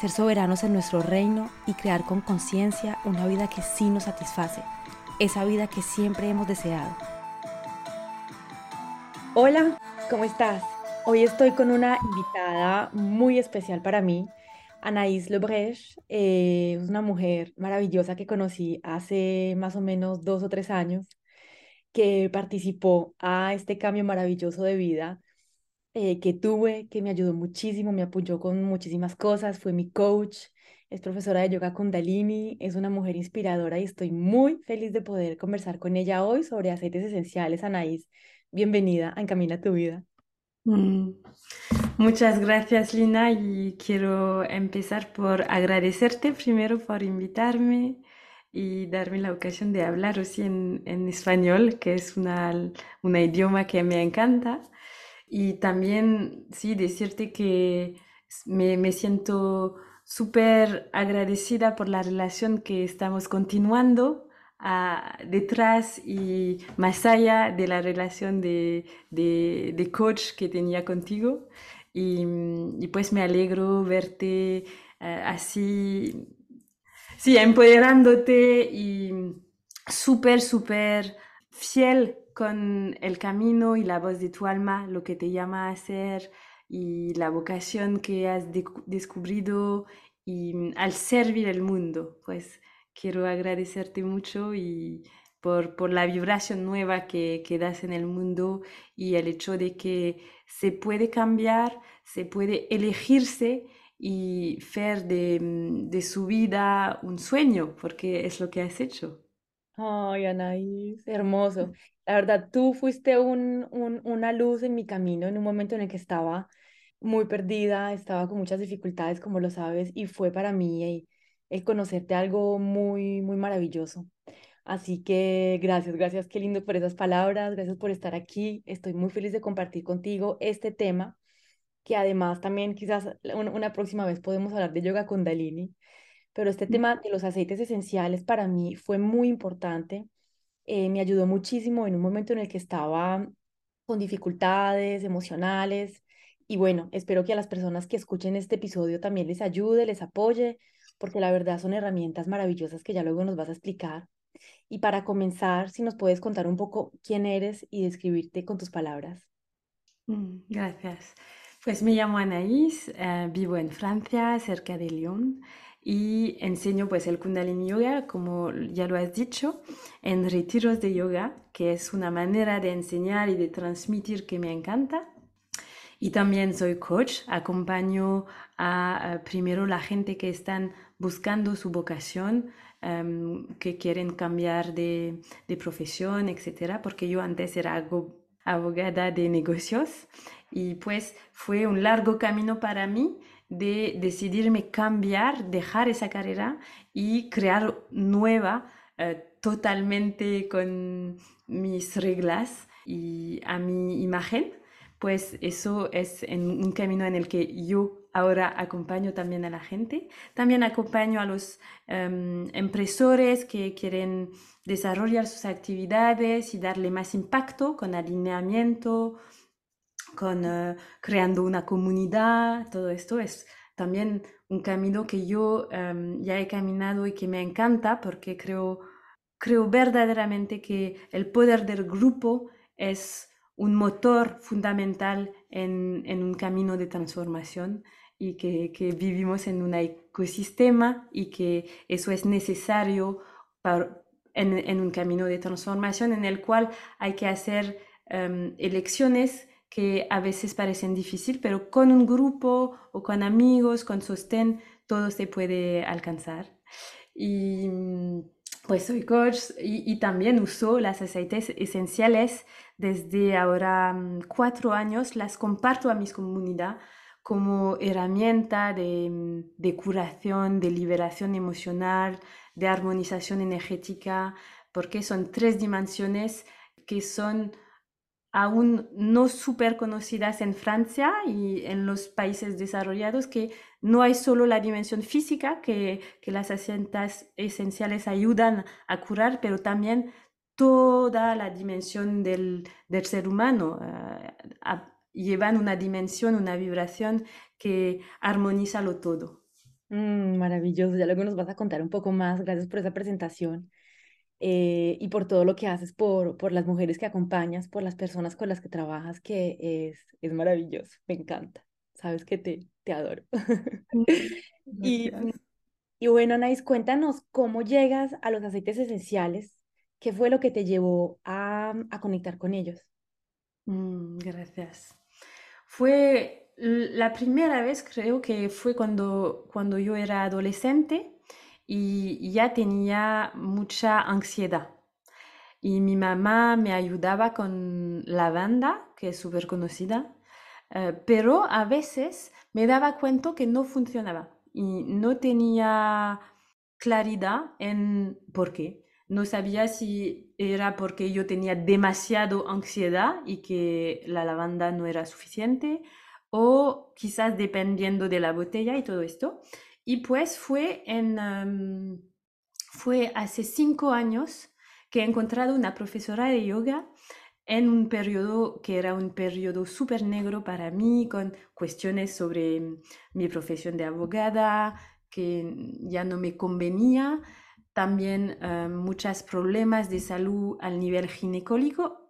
ser soberanos en nuestro reino y crear con conciencia una vida que sí nos satisface, esa vida que siempre hemos deseado. Hola, ¿cómo estás? Hoy estoy con una invitada muy especial para mí, Anaïs Lebrecht, eh, es una mujer maravillosa que conocí hace más o menos dos o tres años, que participó a este cambio maravilloso de vida eh, que tuve, que me ayudó muchísimo, me apoyó con muchísimas cosas, fue mi coach, es profesora de yoga kundalini, es una mujer inspiradora y estoy muy feliz de poder conversar con ella hoy sobre aceites esenciales. Anaís, bienvenida a Encamina tu vida. Mm. Muchas gracias Lina y quiero empezar por agradecerte primero por invitarme y darme la ocasión de hablar así en, en español, que es una, una idioma que me encanta. Y también, sí, decirte que me, me siento súper agradecida por la relación que estamos continuando ah, detrás y más allá de la relación de, de, de coach que tenía contigo. Y, y, pues me alegro verte uh, así, sí, empoderándote y súper, súper fiel con el camino y la voz de tu alma, lo que te llama a hacer y la vocación que has descubrido y mm, al servir el mundo. Pues quiero agradecerte mucho y por, por la vibración nueva que, que, das en el mundo y el hecho de que se puede cambiar, se puede elegirse y hacer de, mm, de su vida un sueño, porque es lo que has hecho. Ay, Anaís, hermoso. La verdad, tú fuiste un, un, una luz en mi camino en un momento en el que estaba muy perdida, estaba con muchas dificultades, como lo sabes, y fue para mí el, conocerte algo muy, muy maravilloso. Así que gracias, gracias, qué lindo por esas palabras, gracias por estar aquí. Estoy muy feliz de compartir contigo este tema, que además también quizás una próxima vez podemos hablar de yoga kundalini, pero este tema de los aceites esenciales para mí fue muy importante. Eh, me ayudó muchísimo en un momento en el que estaba con dificultades emocionales. Y bueno, espero que a las personas que escuchen este episodio también les ayude, les apoye, porque la verdad son herramientas maravillosas que ya luego nos vas a explicar. Y para comenzar, si nos puedes contar un poco quién eres y describirte con tus palabras. Mm, gracias. Pues me llamo Anaïs, eh, vivo en Francia, cerca de Lyon y enseño pues el Kundalini Yoga, como ya lo has dicho, en retiros de yoga, que es una manera de enseñar y de transmitir que me encanta. Y también soy coach, acompaño a, primero la gente que están buscando su vocación, em, que quieren cambiar de, de profesión, etcétera, porque yo antes era abogada de negocios y pues fue un largo camino para mí de decidirme cambiar, dejar esa carrera y crear nueva eh, totalmente con mis reglas y a mi imagen. Pues eso es un camino en el que yo ahora acompaño también a la gente. También acompaño a los um, empresores que quieren desarrollar sus actividades y darle más impacto con alineamiento, con uh, creando una comunidad, todo esto es también un camino que yo um, ya he caminado y que me encanta porque creo, creo verdaderamente que el poder del grupo es un motor fundamental en, en un camino de transformación y que, vivimos en una ecosistema y que eso es necesario en, un camino de transformación en el cual hay que hacer em, elecciones que a veces parecen difíciles, pero con un grupo o con amigos, con sostén, todo se puede alcanzar. Y pues soy coach y, también uso las aceites esenciales desde ahora mm, cuatro años, las comparto a mi comunidad como herramienta de, mm, de, curación, de liberación emocional, de armonización energética, porque son tres dimensiones que son aún no súper conocidas en Francia y en los países desarrollados, que no hay solo la dimensión física, que, que las aceites esenciales ayudan a curar, pero también toda la dimensión del, del ser humano. Uh, llevan una dimensión, una vibración que armoniza lo todo. Mm, maravilloso, ya luego nos vas a contar un poco más. Gracias por esa presentación. Eh, y por todo lo que haces por, por las mujeres que acompañas, por las personas con las que trabajas, que es, es maravilloso, me encanta. Sabes que te, te adoro. y, y bueno, Anaís, cuéntanos cómo llegas a los aceites esenciales, qué fue lo que te llevó a, a conectar con ellos. Mm, gracias. Fue la primera vez, creo que fue cuando, cuando yo era adolescente y ya tenía mucha ansiedad. Y mi mamá me ayudaba con la banda, que es súper conocida, eh, pero a veces me daba cuenta que no funcionaba y no tenía claridad en por qué. No sabía si era porque yo tenía demasiado ansiedad y que la lavanda no era suficiente o quizás dependiendo de la botella y todo esto. Y pues fue, en, em, fue hace cinco años que he encontrado una profesora de yoga en un periodo que era un periodo súper negro para mí, con cuestiones sobre mi profesión de abogada, que ya no me convenía, también uh, muchos problemas de salud al nivel ginecólogo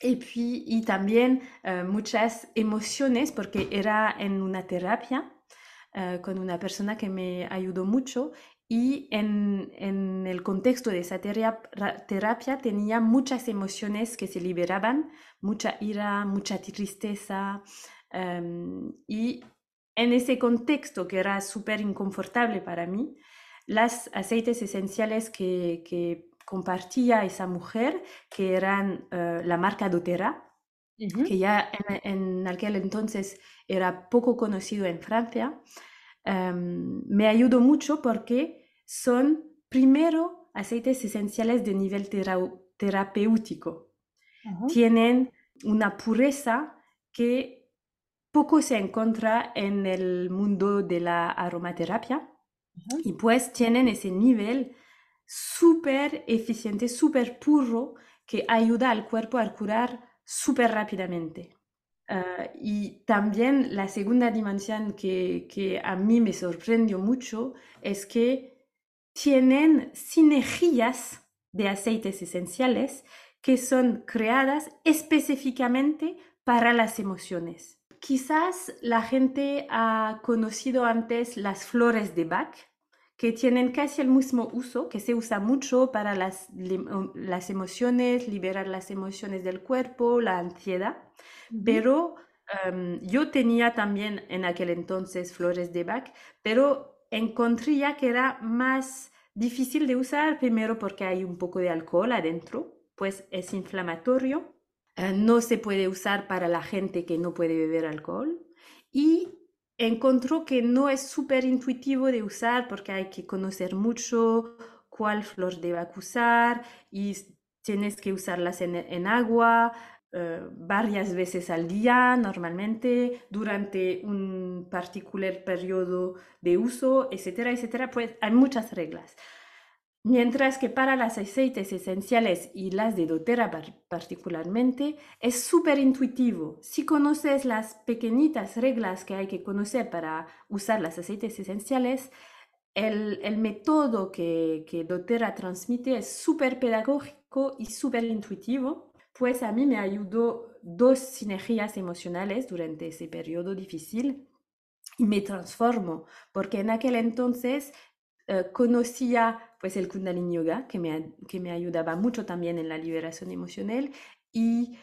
y, puis, y también uh, muchas emociones porque era en una terapia eh, con una persona que me ayudó mucho y en, en el contexto de esa terapia, tenía muchas emociones que se liberaban, mucha ira, mucha tristeza um, y en ese contexto que era súper inconfortable para mí, las aceites esenciales que, que compartía esa mujer, que eran uh, la marca doTERRA, que ya en, en, aquel entonces era poco conocido en Francia, um, me ayudó mucho porque son primero aceites esenciales de nivel tera terapéutico. Uh -huh. Tienen una pureza que poco se encuentra en el mundo de la aromaterapia uh -huh. y pues tienen ese nivel súper eficiente, súper puro que ayuda al cuerpo a curar súper rápidamente. Uh, y también la segunda dimensión que, que, a mí me sorprendió mucho es que tienen sinergias de aceites esenciales que son creadas específicamente para las emociones. Quizás la gente ha conocido antes las flores de Bach, que tienen casi el mismo uso, que se usa mucho para las, las emociones, liberar las emociones del cuerpo, la ansiedad, pero um, yo tenía también en aquel entonces flores de Bach, pero encontré ya que era más difícil de usar, primero porque hay un poco de alcohol adentro, pues es inflamatorio, uh, no se puede usar para la gente que no puede beber alcohol y encontró que no es súper intuitivo de usar porque hay que conocer mucho cuál flor debe usar y tienes que usarlas en, en agua uh, varias veces al día normalmente durante un particular periodo de uso, etcétera, etcétera. Pues hay muchas reglas. Mientras que para las aceites esenciales y las de doTERRA particularmente es súper intuitivo. Si conoces las pequeñitas reglas que hay que conocer para usar las aceites esenciales, el, método que, que doTERRA transmite es súper pedagógico y súper intuitivo, pues a mí me ayudó dos sinergias emocionales durante ese periodo difícil y me transformo, porque en aquel entonces eh, conocía pues el Kundalini Yoga, que me, que me ayudaba mucho también en la liberación emocional, y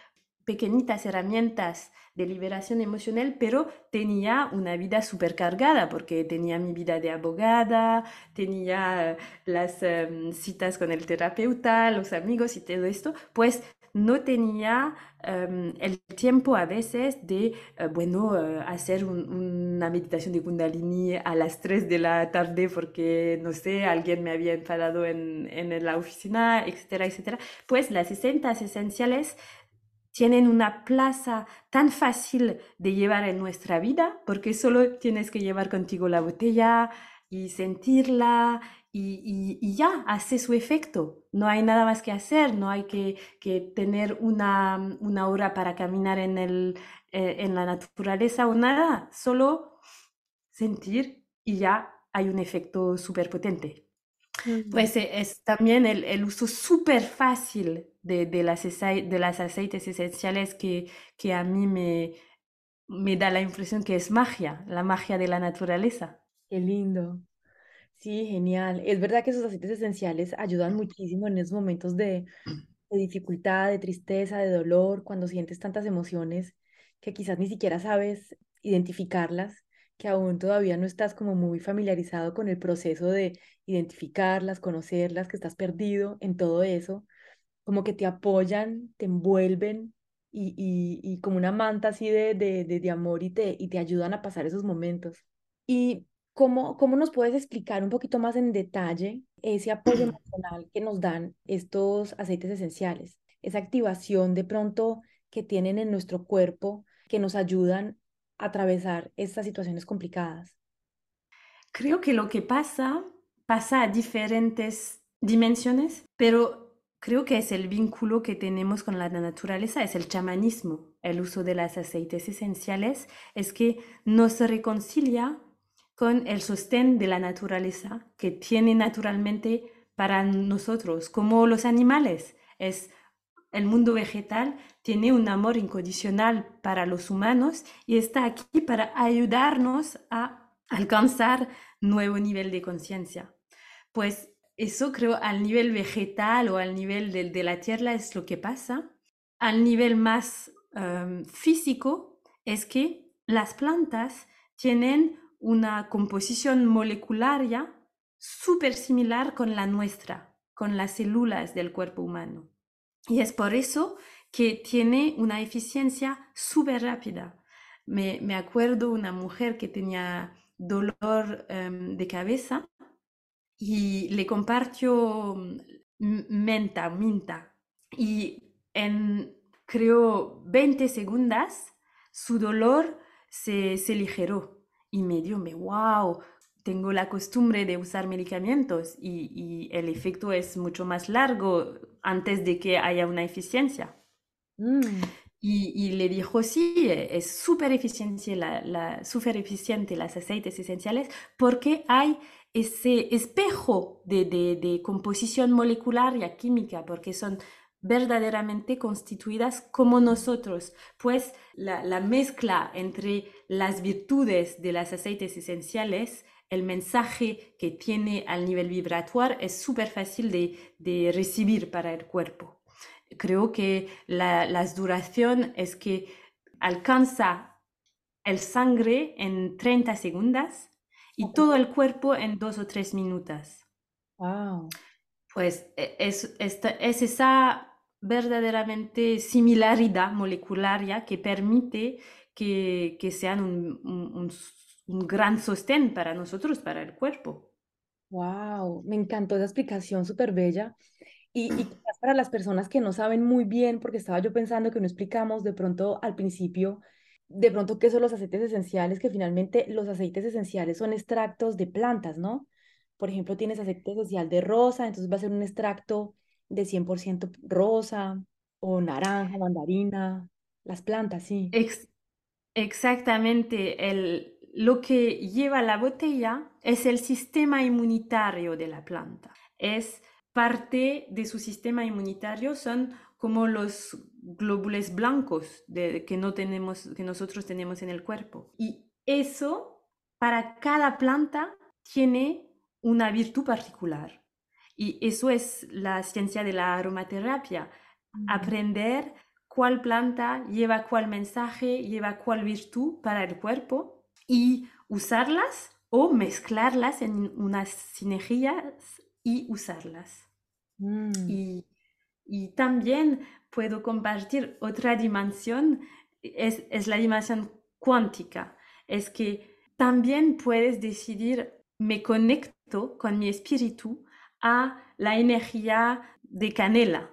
pequeñitas herramientas de liberación emocional, pero tenía una vida súper cargada porque tenía mi vida de abogada, tenía las em, citas con el terapeuta, los amigos y todo esto, pues no tenía em, el tiempo a veces de, eh, bueno, eh, hacer una meditación de kundalini a las 3 de la tarde porque, no sé, alguien me había enfadado en, en la oficina, etcétera, etcétera. Pues las 60 esenciales tienen una plaza tan fácil de llevar en nuestra vida porque solo tienes que llevar contigo la botella y sentirla y, ya hace su efecto. No hay nada más que hacer, no hay que, tener una, una, hora para caminar en, el, eh, en la naturaleza o nada, solo sentir y ya hay un efecto súper potente. Pues eh, es también el, el uso súper fácil de, de, las, de las aceites esenciales que, que a mí me, me da la impresión que es magia, la magia de la naturaleza. Qué lindo. Sí, genial. Es verdad que esos aceites esenciales ayudan muchísimo en esos momentos de, dificultad, de tristeza, de dolor, cuando sientes tantas emociones que quizás ni siquiera sabes identificarlas, que aún todavía no estás como muy familiarizado con el proceso de identificarlas, conocerlas, que estás perdido en todo eso, como que te apoyan, te envuelven y, y, y como una manta así de, de, de, de amor y te, y te ayudan a pasar esos momentos. Y ¿Cómo, ¿Cómo nos puedes explicar un poquito más en detalle ese apoyo emocional que nos dan estos aceites esenciales? Esa activación de pronto que tienen en nuestro cuerpo que nos ayudan a atravesar estas situaciones complicadas. Creo que lo que pasa pasa a diferentes dimensiones, pero creo que es el vínculo que tenemos con la naturaleza, es el chamanismo, el uso de los aceites esenciales, es que nos reconcilia con el sostén de la naturaleza que tiene naturalmente para nosotros, como los animales. Es el mundo vegetal tiene un amor incondicional para los humanos y está aquí para ayudarnos a alcanzar nuevo nivel de conciencia. Pues eso creo al nivel vegetal o al nivel de, la tierra es lo que pasa. Al nivel más em, físico es que las plantas tienen una composición molecularia súper similar con la nuestra, con las células del cuerpo humano. Y es por eso que tiene una eficiencia súper rápida. Me, me, acuerdo una mujer que tenía dolor em, de cabeza y le compartió mm, menta, minta. Y en, creo, 20 segundos su dolor se, se ligeró y me dio, me, wow, tengo la costumbre de usar medicamentos y, el efecto es mucho más largo antes de que haya una eficiencia. Mm. Y, le dijo, sí, es súper eficiente, la, la, super eficiente las aceites esenciales porque hay ese espejo de, de, de composición molecular y química, porque son verdaderamente constituidas como nosotros, pues la, mezcla entre las virtudes de las aceites esenciales, el mensaje que tiene al nivel vibratual es súper fácil de, recibir para el cuerpo. Creo que la, duración es que alcanza el sangre en 30 segundos y todo el cuerpo en dos o tres minutos. Wow. Pues e, es, es esa verdaderamente similaridad molecular que permite que, que sean un, un, gran sostén para nosotros, para el cuerpo. Wow, me encantó esa explicación súper bella. Y, y para las personas que no saben muy bien, porque estaba yo pensando que no explicamos de pronto al principio, de pronto qué son los aceites esenciales, que finalmente los aceites esenciales son extractos de plantas, ¿no? Por ejemplo, tienes aceite esencial de rosa, entonces va a ser un extracto de 100% rosa o naranja, mandarina, las plantas, sí. exactamente, el, lo que lleva la botella es el sistema inmunitario de la planta. Es parte de su sistema inmunitario, son como los glóbulos blancos de, que, no tenemos, que nosotros tenemos en el cuerpo. Y eso para cada planta tiene una virtud particular. Y eso es la ciencia de la aromaterapia, aprender cuál planta lleva cuál mensaje, lleva cuál virtud para el cuerpo y usarlas o mezclarlas en unas sinergias y usarlas. Mm. Y, y, también puedo compartir otra dimensión, es, es la dimensión cuántica. Es que también puedes decidir, me conecto con mi espíritu a la energía de canela,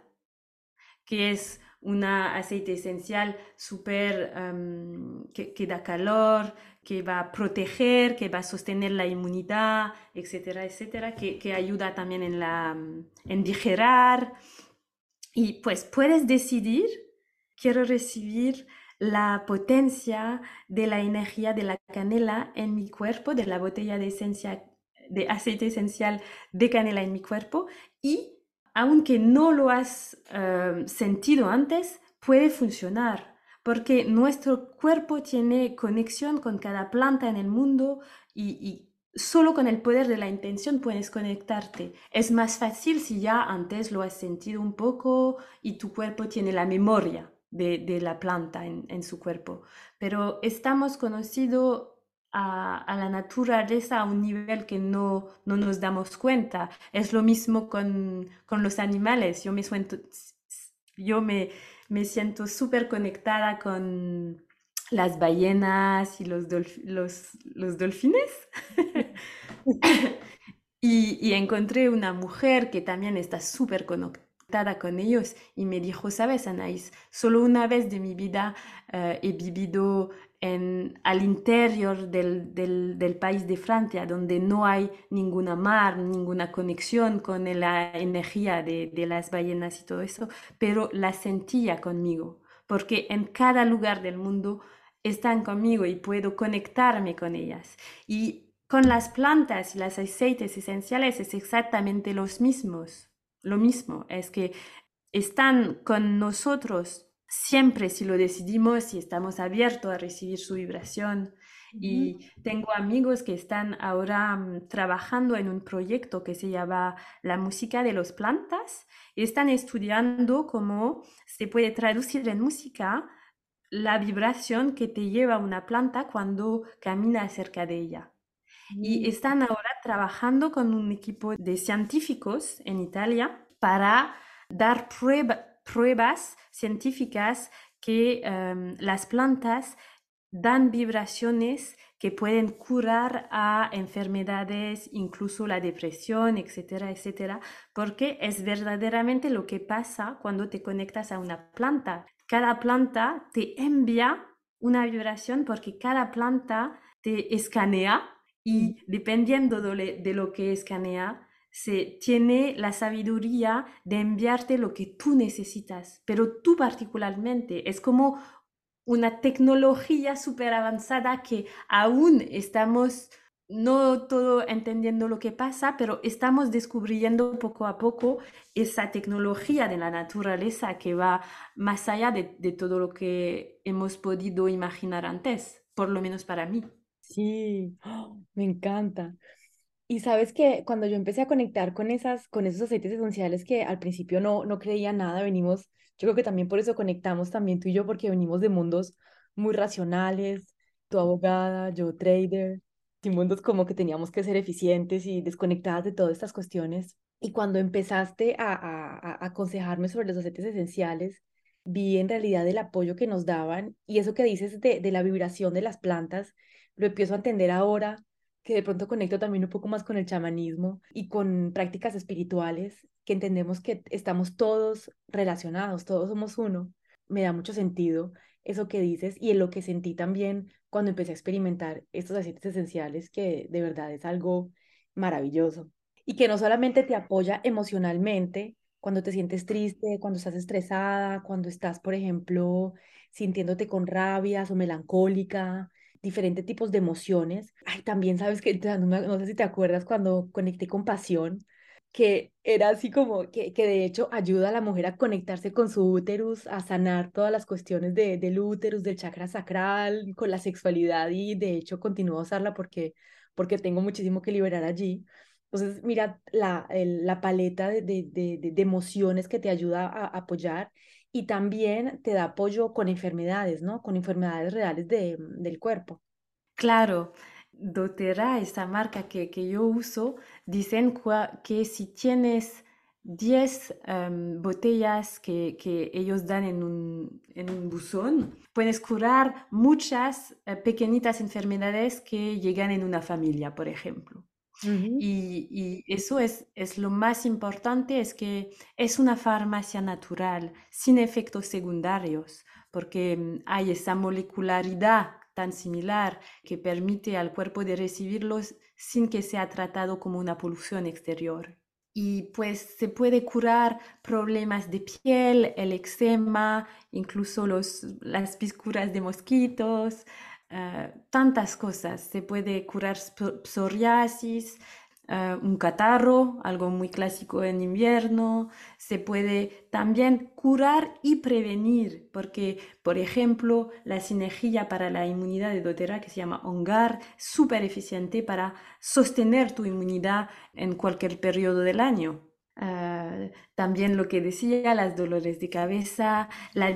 que es un aceite esencial súper em, que, da calor, que va a proteger, que va a sostener la inmunidad, etcétera, etcétera, que, ayuda también en, la, en digerar. Y pues puedes decidir, quiero recibir la potencia de la energía de la canela en mi cuerpo, de la botella de, esencia, de aceite esencial de canela en mi cuerpo y aunque no lo has em, sentido antes, puede funcionar, porque nuestro cuerpo tiene conexión con cada planta en el mundo y, solo con el poder de la intención puedes conectarte. Es más fácil si ya antes lo has sentido un poco y tu cuerpo tiene la memoria de, la planta en, su cuerpo. Pero estamos conocidos a, la naturaleza a un nivel que no, no, nos damos cuenta. Es lo mismo con, con los animales. Yo me siento, yo me, me siento súper conectada con las ballenas y los, los, los delfines. y, y, encontré una mujer que también está súper conectada con ellos y me dijo, sabes, Anaís, solo una vez de mi vida eh, he vivido al interior del, país de Francia, donde no hay ninguna mar, ninguna conexión con la energía de, de las ballenas y todo eso, pero la sentía conmigo, porque en cada lugar del mundo están conmigo y puedo conectarme con ellas. Y con las plantas y los aceites esenciales es exactamente los mismos. Lo mismo, es que están con nosotros siempre si lo decidimos, si estamos abiertos a recibir su vibración. Y tengo amigos que están ahora mm, trabajando en un proyecto que se llama La música de las plantas y están estudiando cómo se puede traducir en música la vibración que te lleva una planta cuando camina cerca de ella. Y mm. están ahora trabajando con un equipo de científicos en Italia para dar prueba, pruebas científicas que em, las plantas dan vibraciones que pueden curar a enfermedades, incluso la depresión, etcétera, etcétera, porque es verdaderamente lo que pasa cuando te conectas a una planta. Cada planta te envía una vibración porque cada planta te escanea y mm. dependiendo de lo que escanea, se tiene la sabiduría de enviarte lo que tú necesitas, pero tú particularmente. Es como una tecnología súper avanzada que aún estamos no todo entendiendo lo que pasa, pero estamos descubriendo poco a poco esa tecnología de la naturaleza que va más allá de, de todo lo que hemos podido imaginar antes, por lo menos para mí. Sí, me encanta. Y sabes que cuando yo empecé a conectar con, esas, con esos aceites esenciales que al principio no, no creía nada, venimos, yo creo que también por eso conectamos también tú y yo, porque venimos de mundos muy racionales, tu abogada, yo trader, y mundos como que teníamos que ser eficientes y desconectadas de todas estas cuestiones. Y cuando empezaste a, a, aconsejarme sobre los aceites esenciales, vi en realidad el apoyo que nos daban y eso que dices de, de la vibración de las plantas, lo empiezo a entender ahora que de pronto conecto también un poco más con el chamanismo y con prácticas espirituales, que entendemos que estamos todos relacionados, todos somos uno. Me da mucho sentido eso que dices y en lo que sentí también cuando empecé a experimentar estos aceites esenciales, que de verdad es algo maravilloso. Y que no solamente te apoya emocionalmente cuando te sientes triste, cuando estás estresada, cuando estás, por ejemplo, sintiéndote con rabias o melancólica, diferentes tipos de emociones. Ay, también sabes que, no, sé si te acuerdas cuando conecté con pasión, que era así como que, que de hecho ayuda a la mujer a conectarse con su úterus, a sanar todas las cuestiones de, del úterus, del chakra sacral, con la sexualidad y de hecho continúo a usarla porque, porque tengo muchísimo que liberar allí. Entonces, mira la, la paleta de, de, de, emociones que te ayuda a, apoyar y también te da apoyo con enfermedades, ¿no? Con enfermedades reales de, del cuerpo. Claro, doTERRA, esa marca que, que yo uso, dicen que si tienes 10 em, botellas que, que, ellos dan en un, en un buzón, puedes curar muchas eh, pequeñitas enfermedades que llegan en una familia, por ejemplo. Y, eso es, es lo más importante, es que es una farmacia natural, sin efectos secundarios, porque mm, hay esa molecularidad tan similar que permite al cuerpo de recibirlos sin que sea tratado como una polución exterior. Y pues se puede curar problemas de piel, el eczema, incluso los, las piscuras de mosquitos, eh, tantas cosas. Se puede curar psoriasis, eh, un catarro, algo muy clásico en invierno. Se puede también curar y prevenir, porque, por ejemplo, la sinergia para la inmunidad de doTERRA, que se llama ONGAR, súper eficiente para sostener tu inmunidad en cualquier periodo del año. Ah, también lo que decía, las dolores de cabeza. La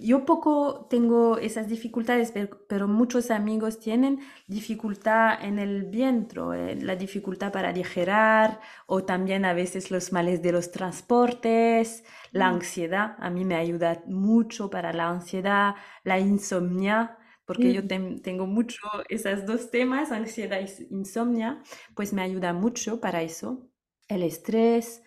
yo poco tengo esas dificultades, pero, muchos amigos tienen dificultad en el vientre, la dificultad para digerir o también a veces los males de los transportes, la mm. ansiedad. A mí me ayuda mucho para la ansiedad, la insomnia porque yo mm. tengo mucho esos dos temas, ansiedad e insomnia, pues me ayuda mucho para eso. El estrés,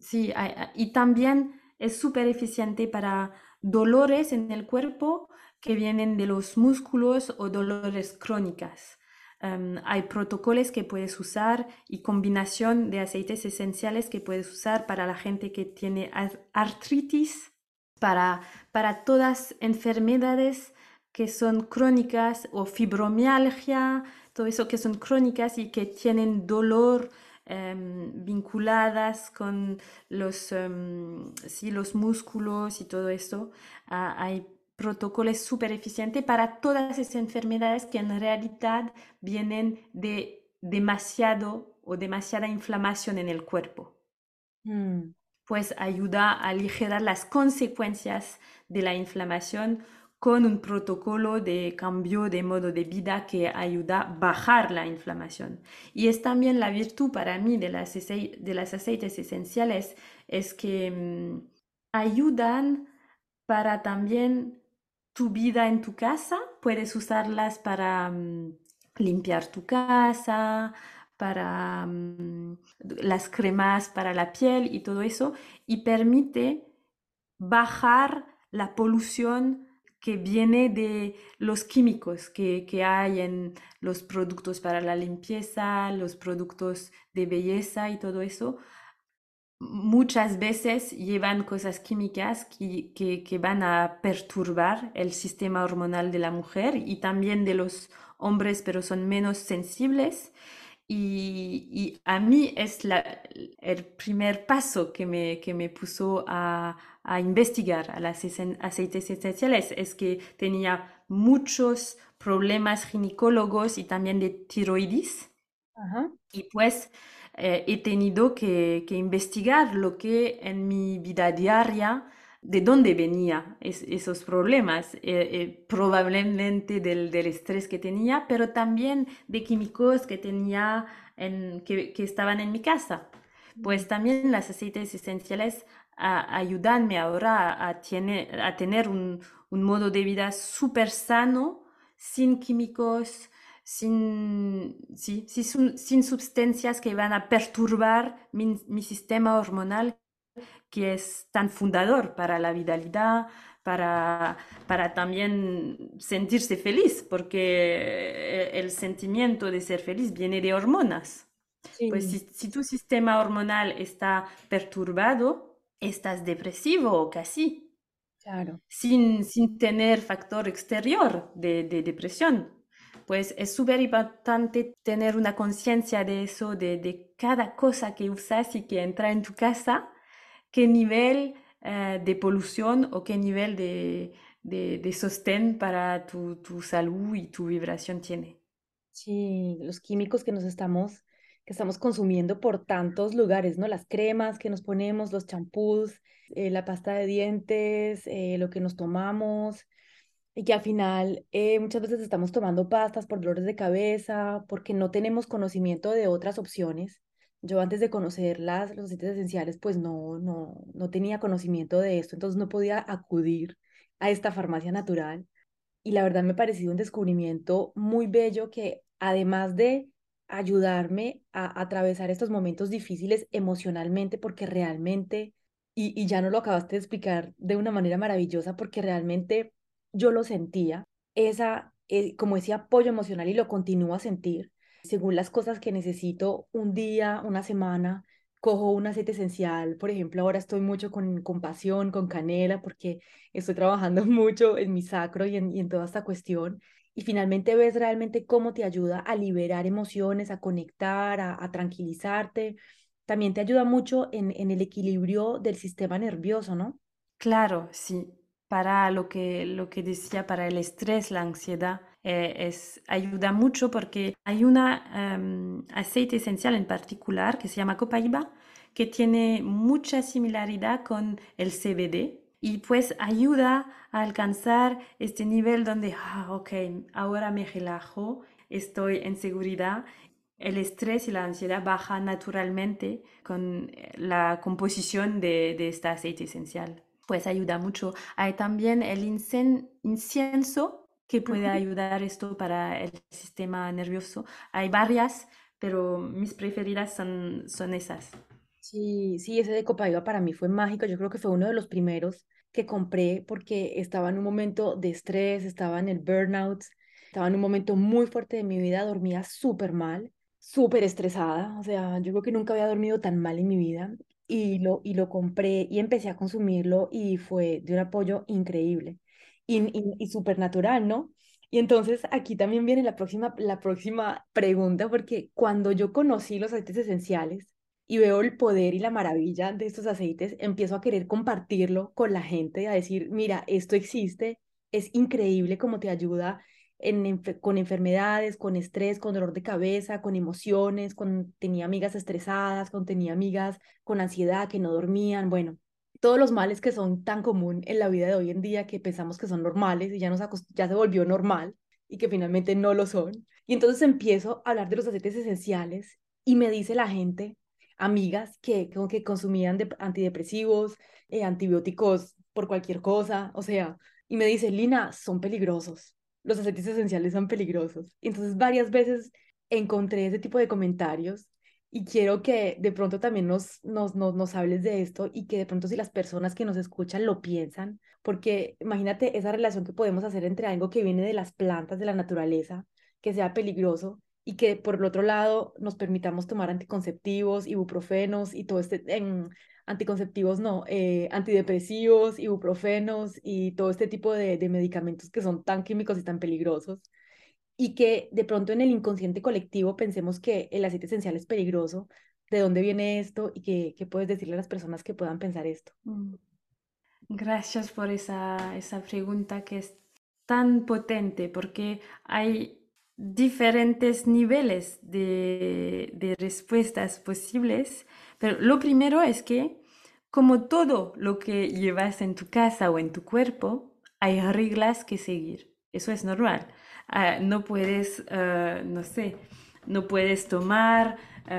sí, y también es súper eficiente para dolores en el cuerpo que vienen de los músculos o dolores crónicas. hay protocolos que puedes usar y combinación de aceites esenciales que puedes usar para la gente que tiene artritis, para, para todas enfermedades que son crónicas o fibromialgia, todo eso que son crónicas y que tienen dolor Em, vinculadas con los, em, sí, los músculos y todo eso. Ah, hay protocolos súper eficientes para todas esas enfermedades que en realidad vienen de demasiado o demasiada inflamación en el cuerpo. Mm. Pues ayuda a aligerar las consecuencias de la inflamación con un protocolo de cambio de modo de vida que ayuda a bajar la inflamación. Y es también la virtud para mí de las, de las aceites esenciales, es que mm, ayudan para también tu vida en tu casa, puedes usarlas para mm, limpiar tu casa, para mm, las cremas para la piel y todo eso, y permite bajar la polución que viene de los químicos que, que, hay en los productos para la limpieza, los productos de belleza y todo eso, muchas veces llevan cosas químicas que, que, que, van a perturbar el sistema hormonal de la mujer y también de los hombres, pero son menos sensibles. Y, y a mí es la, el primer paso que me, que me puso a, a investigar a las aceites esenciales es que tenía muchos problemas ginecólogos y también de tiroides. Y pues eh, he tenido que, que, investigar lo que en mi vida diaria, de dónde venían esos problemas, eh, eh, probablemente del, del, estrés que tenía, pero también de químicos que tenía, en, que, que estaban en mi casa. Pues también las aceites esenciales a ayudarme ahora a, tiene, a tener un, un, modo de vida súper sano, sin químicos, sin, sí, sin, sin, sustancias que van a perturbar mi, mi, sistema hormonal, que es tan fundador para la vitalidad, para, para también sentirse feliz, porque el sentimiento de ser feliz viene de hormonas. Pues si, si tu sistema hormonal está perturbado, estás depresivo o casi. Claro. Sin, sin tener factor exterior de, de depresión. pues es súper importante tener una conciencia de eso, de, de, cada cosa que usas y que entra en tu casa, qué nivel eh, de polución o qué nivel de, de, de sostén para tu, tu salud y tu vibración tiene. Sí, los químicos que nos estamos que estamos consumiendo por tantos lugares, ¿no? Las cremas que nos ponemos, los champús, eh, la pasta de dientes, eh, lo que nos tomamos, y que al final eh, muchas veces estamos tomando pastas por dolores de cabeza, porque no tenemos conocimiento de otras opciones. Yo antes de conocer las, los aceites esenciales, pues no, no, no tenía conocimiento de esto, entonces no podía acudir a esta farmacia natural. Y la verdad me ha parecido un descubrimiento muy bello que además de ayudarme a, atravesar estos momentos difíciles emocionalmente porque realmente, y, ya no lo acabaste de explicar de una manera maravillosa porque realmente yo lo sentía, esa, eh, como ese apoyo emocional y lo continúo a sentir según las cosas que necesito un día, una semana, cojo un aceite esencial, por ejemplo, ahora estoy mucho con compasión, con canela, porque estoy trabajando mucho en mi sacro y en, y en toda esta cuestión y finalmente ves realmente cómo te ayuda a liberar emociones, a conectar, a, tranquilizarte. También te ayuda mucho en, el equilibrio del sistema nervioso, ¿no? Claro, sí. Para lo que, lo que decía, para el estrés, la ansiedad, eh, es, ayuda mucho porque hay un em, aceite esencial en particular que se llama copaiba, que tiene mucha similaridad con el CBD, y pues ayuda a alcanzar este nivel donde, ah, ok, ahora me relajo, estoy en seguridad. El estrés y la ansiedad bajan naturalmente con eh, la composición de, de este aceite esencial. Pues ayuda mucho. Hay también el incienso que puede ayudar esto para el sistema nervioso. Hay varias, pero mis preferidas son, son esas. Sí, sí, ese de Copaiba para mí fue mágico. Yo creo que fue uno de los primeros compré porque estaba en un momento de estrés, estaba en el burnout, estaba en un momento muy fuerte de mi vida, dormía súper mal, súper estresada. O sea, yo creo que nunca había dormido tan mal en mi vida y lo, y lo compré y empecé a consumirlo y fue de un apoyo increíble y, y, y súper natural, ¿no? Y entonces aquí también viene la próxima, la próxima pregunta, porque cuando yo conocí los aceites esenciales, y veo el poder y la maravilla de estos aceites, empiezo a querer compartirlo con la gente, a decir, mira, esto existe, es increíble cómo te ayuda en, con enfermedades, con estrés, con dolor de cabeza, con emociones, con tenía amigas estresadas, con tenía amigas con ansiedad que no dormían, bueno, todos los males que son tan común en la vida de hoy en día que pensamos que son normales y ya, nos ya se volvió normal y que finalmente no lo son. Y entonces empiezo a hablar de los aceites esenciales y me dice la gente, amigas que, que consumían de antidepresivos, eh, antibióticos por cualquier cosa, o sea, y me dice, Lina, son peligrosos, los aceites esenciales son peligrosos. Entonces varias veces encontré ese tipo de comentarios y quiero que de pronto también nos, nos, nos, nos hables de esto y que de pronto si las personas que nos escuchan lo piensan, porque imagínate esa relación que podemos hacer entre algo que viene de las plantas, de la naturaleza, que sea peligroso y que por el otro lado nos permitamos tomar anticonceptivos, ibuprofenos y todo este, en, anticonceptivos no, eh, antidepresivos, ibuprofenos y todo este tipo de, de medicamentos que son tan químicos y tan peligrosos y que de pronto en el inconsciente colectivo pensemos que el aceite esencial es peligroso, de dónde viene esto y qué, qué puedes decirle a las personas que puedan pensar esto. Mm. Gracias por esa, esa pregunta que es tan potente porque hay diferentes niveles de, respuestas posibles, pero lo primero es que como todo lo que llevas en tu casa o en tu cuerpo, hay reglas que seguir. Eso es normal. Ah, no puedes, ah, no sé, no puedes tomar 100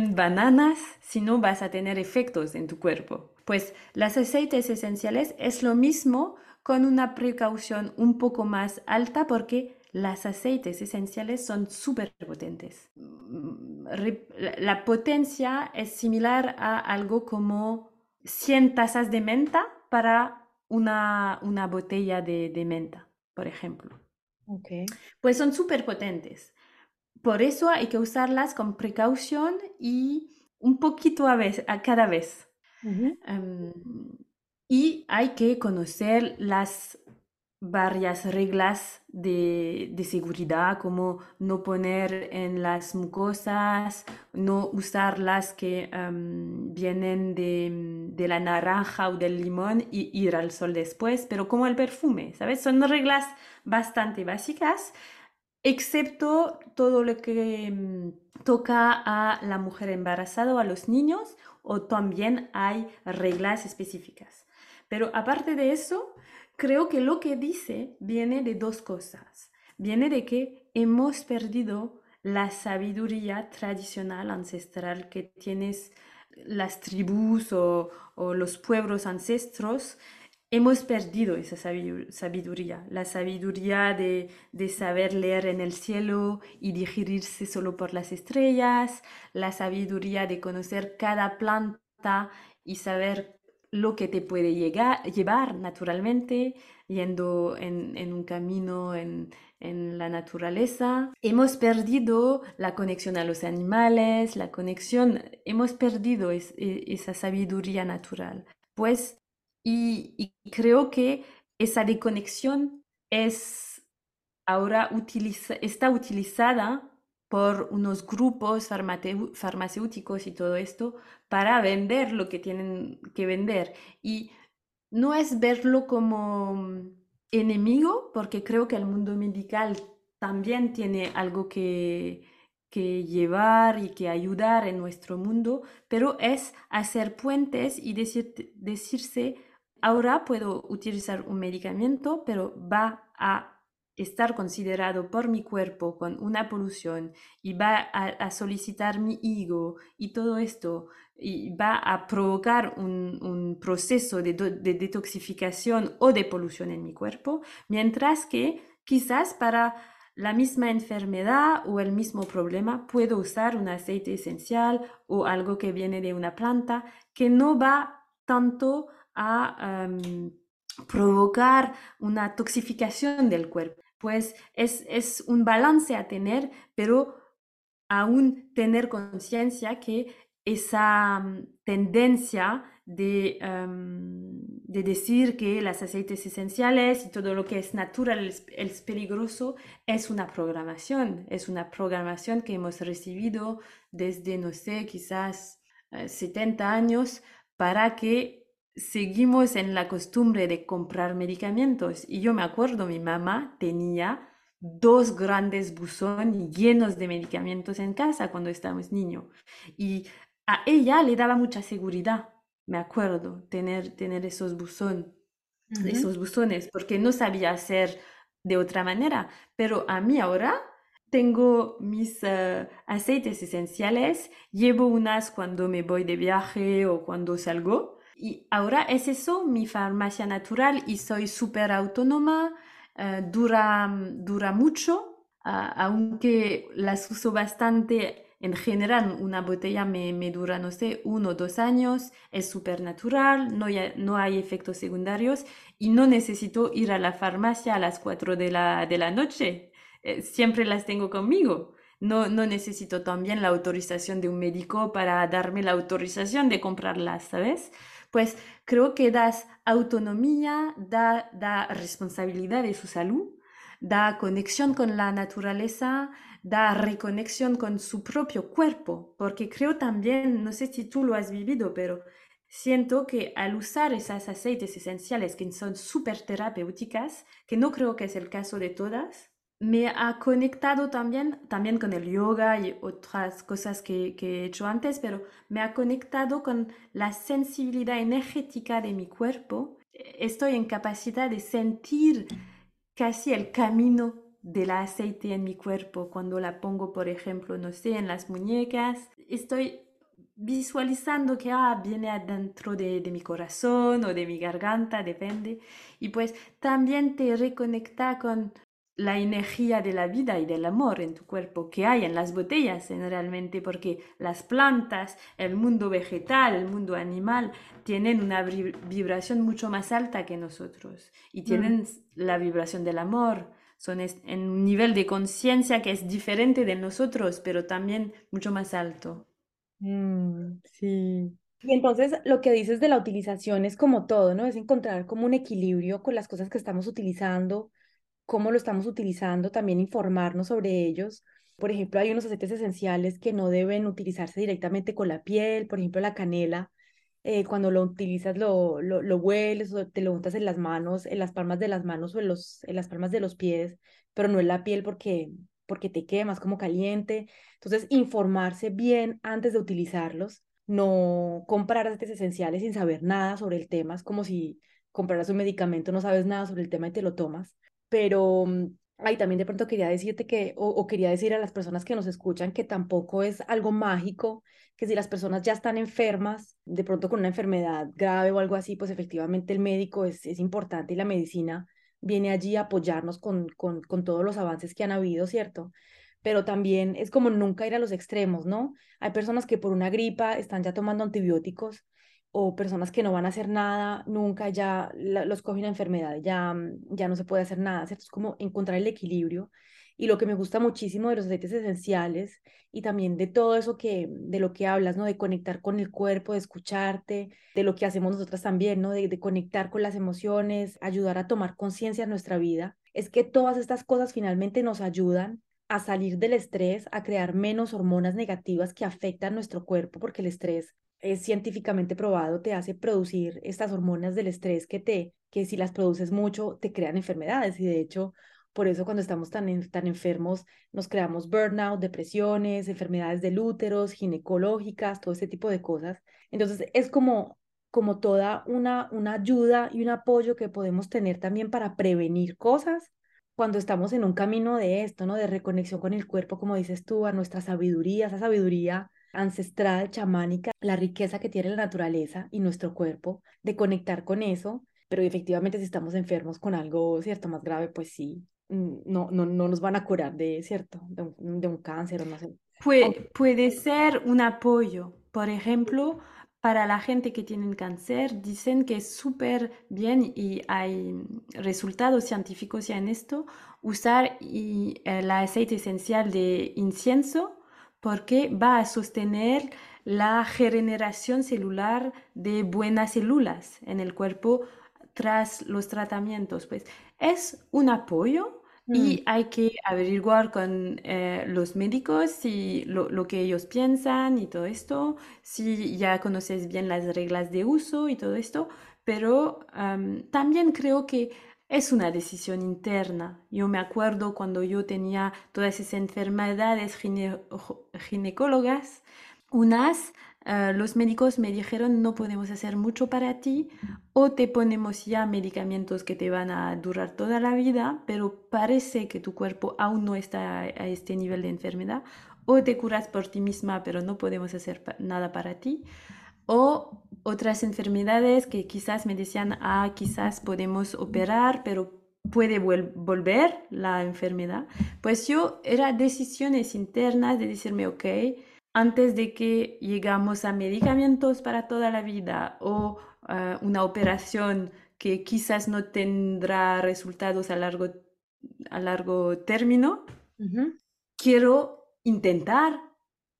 ah, bananas si no vas a tener efectos en tu cuerpo. Pues las aceites esenciales es lo mismo con una precaución un poco más alta porque las aceites esenciales son súper potentes. Mm, la potencia es similar a algo como 100 tazas de menta para una, una botella de, de, menta, por ejemplo. Okay. Pues son súper potentes. Por eso hay que usarlas con precaución y un poquito a, vez, a cada vez. Y hay que conocer las varias reglas de, seguridad, como no poner en las mucosas, no usar las que vienen de, de, la naranja o del limón y ir al sol después, pero como el perfume, ¿sabes? Son reglas bastante básicas, excepto todo lo que em, toca a la mujer embarazada o a los niños, o también hay reglas específicas. Pero aparte de eso, creo que lo que dice viene de dos cosas. Viene de que hemos perdido la sabiduría tradicional ancestral que tienes las tribus o, los pueblos ancestros. Hemos perdido esa sabiduría, la sabiduría de, de, saber leer en el cielo y digerirse solo por las estrellas, la sabiduría de conocer cada planta y saber lo que te puede llegar, llevar naturalmente, yendo en, un camino en, la naturaleza. Hemos perdido la conexión a los animales, la conexión, hemos perdido e, esa sabiduría natural. Pues, y, creo que esa desconexión es ahora utiliza, está utilizada por unos grupos farmacéuticos y todo esto para vender lo que tienen que vender. Y no es verlo como enemigo, porque creo que el mundo medical también tiene algo que, que llevar y que ayudar en nuestro mundo, pero es hacer puentes y decir, decirse, ahora puedo utilizar un medicamento, pero va a estar considerado por mi cuerpo con una polución y va a, solicitar mi ego y todo esto y va a provocar un, proceso de, detoxificación o de polución en mi cuerpo, mientras que quizás para la misma enfermedad o el mismo problema puedo usar un aceite esencial o algo que viene de una planta que no va tanto a provocar una toxificación del cuerpo pues es, un balance a tener, pero aún tener conciencia que esa mm, tendencia de, em, de, decir que los aceites esenciales y todo lo que es natural es, peligroso es una programación, es una programación que hemos recibido desde, no sé, quizás 70 eh, años para que seguimos en la costumbre de comprar medicamentos. Y yo me acuerdo, mi mamá tenía dos grandes buzones llenos de medicamentos en casa cuando estábamos niños. Y a ella le daba mucha seguridad, me acuerdo, tener, tener esos buzones, esos buzones, porque no sabía hacer de otra manera. Pero a mí ahora tengo mis eh, aceites esenciales, llevo unas cuando me voy de viaje o cuando salgo y ahora es eso, mi farmacia natural y soy súper autónoma, eh, dura, dura mucho, aunque las uso bastante. En general, una botella me, me dura, no sé, uno o dos años, es súper natural, no, no hay efectos secundarios y no necesito ir a la farmacia a las 4 de la, de la noche. Eh, siempre las tengo conmigo. No, no necesito también la autorización de un médico para darme la autorización de comprarlas, ¿sabes? Pues creo que das autonomía, da, da responsabilidad de su salud, da conexión con la naturaleza, da reconexión con su propio cuerpo, porque creo también, no sé si tú lo has vivido, pero siento que al usar esas aceites esenciales que son súper terapéuticas, que no creo que es el caso de todas, me ha conectado también, también con el yoga y otras cosas que, he hecho antes, pero me ha conectado con la sensibilidad energética de mi cuerpo. Estoy en capacidad de sentir casi el camino del aceite en mi cuerpo cuando la pongo, por ejemplo, no sé, en las muñecas. Estoy visualizando que ah, viene adentro de, de mi corazón o de mi garganta, depende. Y pues también te reconecta con la energía de la vida y del amor en tu cuerpo que hay en las botellas generalmente porque las plantas, el mundo vegetal, el mundo animal tienen una vibración mucho más alta que nosotros y tienen mm. la vibración del amor, son en un nivel de conciencia que es diferente de nosotros, pero también mucho más alto. Mm, sí, Y entonces lo que dices de la utilización es como todo, ¿no? Es encontrar como un equilibrio con las cosas que estamos utilizando, cómo lo estamos utilizando, también informarnos sobre ellos. Por ejemplo, hay unos aceites esenciales que no deben utilizarse directamente con la piel, por ejemplo, la canela. eh, cuando lo utilizas lo, lo, lo hueles o te lo untas en las manos, en las palmas de las manos o en, los, en las palmas de los pies, pero no en la piel porque, porque te quemas como caliente. Entonces, informarse bien antes de utilizarlos no comprar aceites esenciales sin saber nada sobre el tema, es como si compraras un medicamento, no sabes nada sobre el tema y te lo tomas. Pero mm, ahí también de pronto quería decirte que, o, quería decir a las personas que nos escuchan que tampoco es algo mágico, que si las personas ya están enfermas, de pronto con una enfermedad grave o algo así, pues efectivamente el médico es, es importante y la medicina viene allí a apoyarnos con, con, con todos los avances que han habido, ¿cierto? pero también es como nunca ir a los extremos, ¿no? Hay personas que por una gripa están ya tomando antibióticos o personas que no van a hacer nada, nunca ya los coge una enfermedad, ya, mm, ya no se puede hacer nada, ¿cierto? Es como encontrar el equilibrio. Y lo que me gusta muchísimo de los aceites esenciales y también de todo eso que, de lo que hablas, ¿no? De conectar con el cuerpo, de escucharte, de lo que hacemos nosotras también, ¿no? De, de conectar con las emociones, ayudar a tomar conciencia en nuestra vida. Es que todas estas cosas finalmente nos ayudan a salir del estrés, a crear menos hormonas negativas que afectan nuestro cuerpo, porque el estrés es científicamente probado, te hace producir estas hormonas del estrés que te, que si las produces mucho, te crean enfermedades. Y de hecho, por eso cuando estamos tan, tan enfermos, nos creamos burnout, depresiones, enfermedades del útero, ginecológicas, todo ese tipo de cosas. Entonces, es como como toda una, una ayuda y un apoyo que podemos tener también para prevenir cosas cuando estamos en un camino de esto, ¿no? De reconexión con el cuerpo, como dices tú, a nuestra sabiduría, esa sabiduría ancestral, chamánica, la riqueza que tiene la naturaleza y nuestro cuerpo, de conectar con eso, pero efectivamente si estamos enfermos con algo, ¿cierto? Más grave, pues sí, mm, no, no, no nos van a curar de, ¿cierto? De un, de un cáncer o no sé. Puede, puede ser un apoyo, por ejemplo, para la gente que tiene cáncer, dicen que es súper bien y hay resultados científicos ya en esto, usar y, el aceite esencial de incienso porque va a sostener la regeneración celular de buenas células en el cuerpo tras los tratamientos. Pues es un apoyo y mm. hay que averiguar con eh, los médicos si lo, lo, que ellos piensan y todo esto, si ya conoces bien las reglas de uso y todo esto, pero también creo que es una decisión interna. Yo me acuerdo cuando yo tenía todas esas enfermedades ginecólogas, unas Ah, los médicos me dijeron no podemos hacer mucho para ti o te ponemos ya medicamentos que te van a durar toda la vida, pero parece que tu cuerpo aún no está a este nivel de enfermedad o te curas por ti misma, pero no podemos hacer nada para ti. O otras enfermedades que quizás me decían, ah, quizás podemos operar, pero puede volver la enfermedad. Pues yo era decisiones internas de decirme, ok, antes de que llegamos a medicamentos para toda la vida o uh, una operación que quizás no tendrá resultados a largo, a largo término, uh -huh. quiero intentar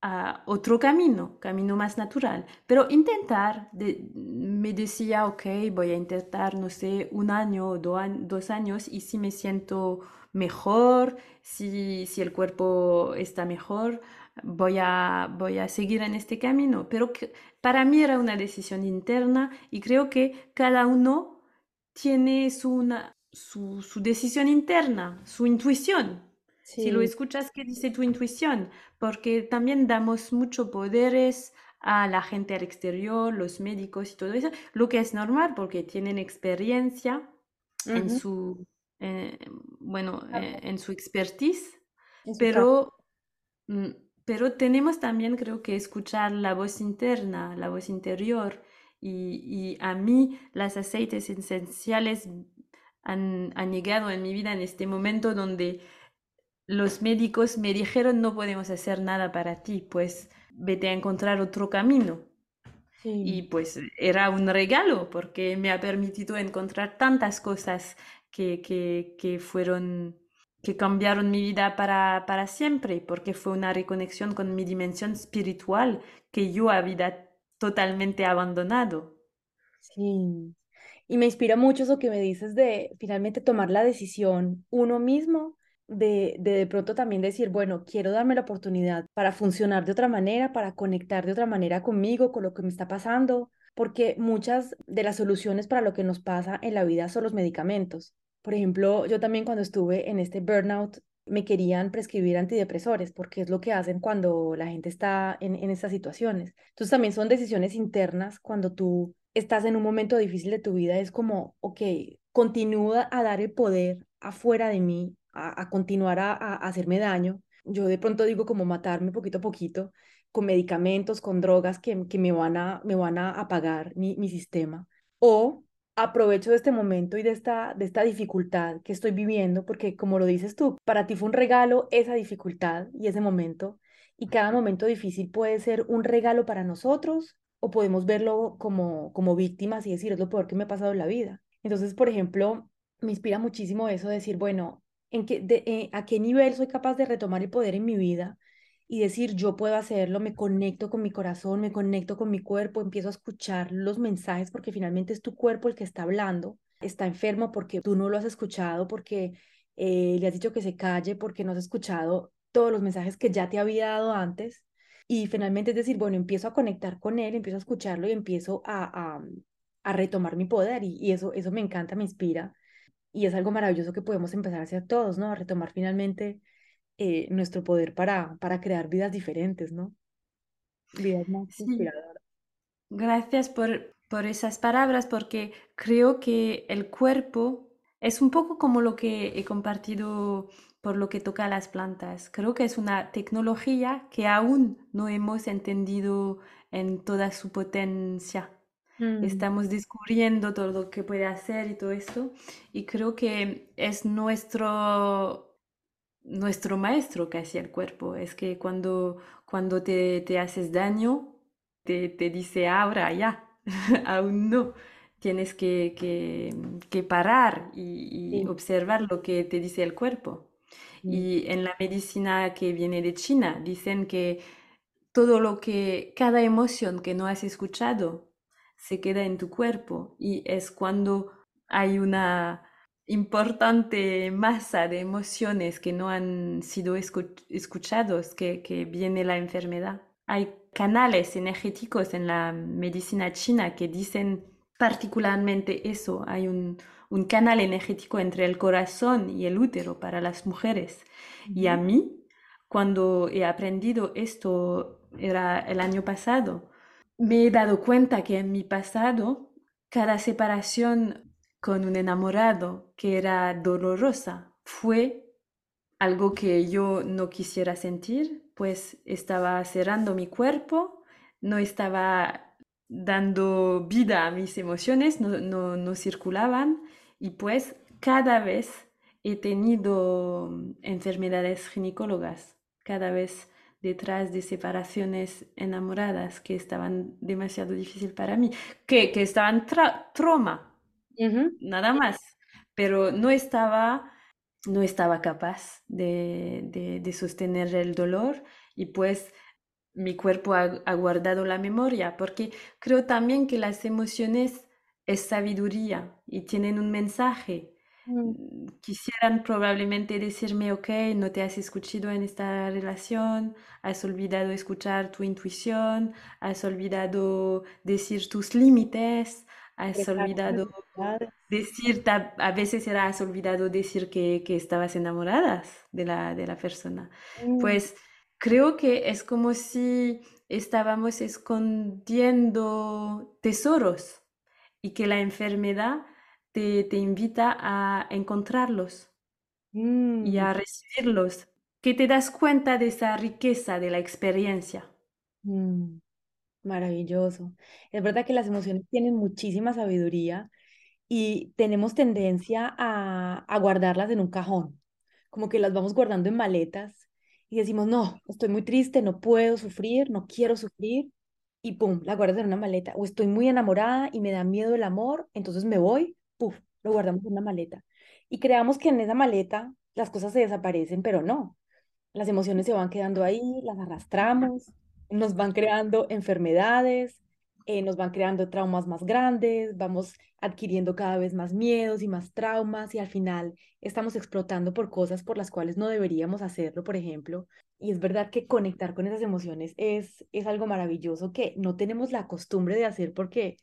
uh, otro camino, camino más natural. Pero intentar, de, me decía, ok, voy a intentar, no sé, un año o do, dos años y si me siento mejor, si, si el cuerpo está mejor, voy a, voy a seguir en este camino. Pero que, para mí era una decisión interna y creo que cada uno tiene su, una, su, su decisión interna, su intuición. Sí. Si lo escuchas, ¿qué dice tu intuición? Porque también damos mucho poderes a la gente al exterior, los médicos y todo eso, lo que es normal porque tienen experiencia uh -huh. en su, eh, bueno, eh, en su expertise, pero mm, pero tenemos también, creo que, escuchar la voz interna, la voz interior. Y, y a mí las aceites esenciales han, han, llegado en mi vida en este momento donde los médicos me dijeron no podemos hacer nada para ti, pues vete a encontrar otro camino. Sí. Y pues era un regalo porque me ha permitido encontrar tantas cosas que, que, que fueron que cambiaron mi vida para, para siempre, porque fue una reconexión con mi dimensión espiritual que yo había, totalmente abandonado. Sí. Y me inspira mucho eso que me dices de finalmente tomar la decisión uno mismo, de, de de pronto también decir, bueno, quiero darme la oportunidad para funcionar de otra manera, para conectar de otra manera conmigo, con lo que me está pasando, porque muchas de las soluciones para lo que nos pasa en la vida son los medicamentos. Por ejemplo, yo también cuando estuve en este burnout me querían prescribir antidepresores porque es lo que hacen cuando la gente está en, en estas situaciones. Entonces también son decisiones internas cuando tú estás en un momento difícil de tu vida, es como, ok, continúa a dar el poder afuera de mí, a, a continuar a, a hacerme daño. Yo de pronto digo como matarme poquito a poquito con medicamentos, con drogas que, que me van a, me van a apagar mi, mi sistema. O aprovecho de este momento y de esta, de esta dificultad que estoy viviendo, porque como lo dices tú, para ti fue un regalo esa dificultad y ese momento, y cada momento difícil puede ser un regalo para nosotros o podemos verlo como, como víctimas y decir, es lo peor que me ha pasado en la vida. Entonces, por ejemplo, me inspira muchísimo eso de decir, bueno, ¿en qué, de, eh, ¿a qué nivel soy capaz de retomar el poder en mi vida? y decir, yo puedo hacerlo, me conecto con mi corazón, me conecto con mi cuerpo, empiezo a escuchar los mensajes porque finalmente es tu cuerpo el que está hablando, está enfermo porque tú no lo has escuchado, porque eh, le has dicho que se calle, porque no has escuchado todos los mensajes que ya te había dado antes. Y finalmente es decir, bueno, empiezo a conectar con él, empiezo a escucharlo y empiezo a, a, a retomar mi poder y, y, eso, eso me encanta, me inspira. Y es algo maravilloso que podemos empezar a hacer todos, ¿no? A retomar finalmente eh, nuestro poder para, para crear vidas diferentes, ¿no? Vidas más Sí, inspiradoras. gracias por, por esas palabras porque creo que el cuerpo es un poco como lo que he compartido por lo que toca a las plantas. Creo que es una tecnología que aún no hemos entendido en toda su potencia. Mm, Estamos descubriendo todo lo que puede hacer y todo esto. Y creo que es nuestro nuestro maestro casi el cuerpo. Es que cuando, cuando te, te haces daño, te, te dice ahora ya, aún no. Tienes que, que, que parar y, y sí, observar lo que te dice el cuerpo. sí. Y en la medicina que viene de China, dicen que todo lo que, cada emoción que no has escuchado se queda en tu cuerpo y es cuando hay una importante masa de emociones que no han sido escu- escuchados que, que viene la enfermedad. Hay canales energéticos en la medicina china que dicen particularmente eso. Hay un, un canal energético entre el corazón y el útero para las mujeres. Y a mí, cuando he aprendido esto, era el año pasado, me he dado cuenta que en mi pasado, cada separación con un enamorado que era dolorosa fue algo que yo no quisiera sentir, pues estaba cerrando mi cuerpo, no estaba dando vida a mis emociones, no, no, no circulaban y pues cada vez he tenido enfermedades ginecólogas, cada vez detrás de separaciones enamoradas que estaban demasiado difícil para mí, que, que estaban tra trauma, nada más, pero no estaba no estaba capaz de, de- de sostener el dolor y pues mi cuerpo ha, ha guardado la memoria, porque creo también que las emociones es sabiduría y tienen un mensaje. Mm, Mm, Quisieran probablemente decirme, ok, no te has escuchado en esta relación, has olvidado escuchar tu intuición, has olvidado decir tus límites, has olvidado. Decir, a veces era has olvidado decir que, que estabas enamoradas de la, de la persona. Mm, Pues creo que es como si estábamos escondiendo tesoros y que la enfermedad te, te invita a encontrarlos y mm, a recibirlos, que te das cuenta de esa riqueza de la experiencia. mm. Maravilloso. Es verdad que las emociones tienen muchísima sabiduría y tenemos tendencia a, a guardarlas en un cajón, como que las vamos guardando en maletas y decimos, no, estoy muy triste, no puedo sufrir, no quiero sufrir, y pum, la guardas en una maleta. O estoy muy enamorada y me da miedo el amor, entonces me voy, lo guardamos en una maleta. Y creamos que en esa maleta las cosas se desaparecen, pero no, las emociones se van quedando ahí, las arrastramos, nos van creando enfermedades eh, nos van creando traumas más grandes, vamos adquiriendo cada vez más miedos y más traumas y al final estamos explotando por cosas por las cuales no deberíamos hacerlo, por ejemplo. Y es verdad que conectar con esas emociones es, es algo maravilloso que no tenemos la costumbre de hacer porque